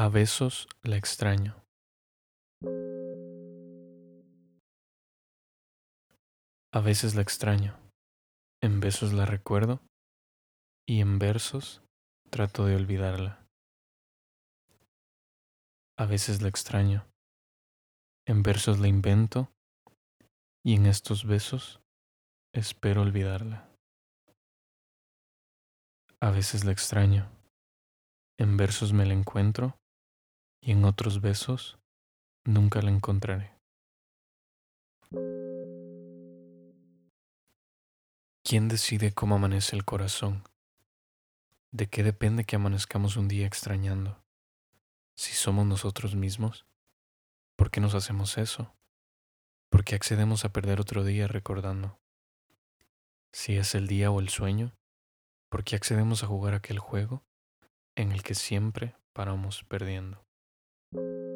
A besos la extraño. A veces la extraño, en besos la recuerdo y en versos trato de olvidarla. A veces la extraño, en versos la invento y en estos besos espero olvidarla. A veces la extraño, en versos me la encuentro y en otros besos nunca la encontraré. ¿Quién decide cómo amanece el corazón? ¿De qué depende que amanezcamos un día extrañando? Si somos nosotros mismos, ¿por qué nos hacemos eso? ¿Por qué accedemos a perder otro día recordando? Si es el día o el sueño, ¿por qué accedemos a jugar aquel juego en el que siempre paramos perdiendo? you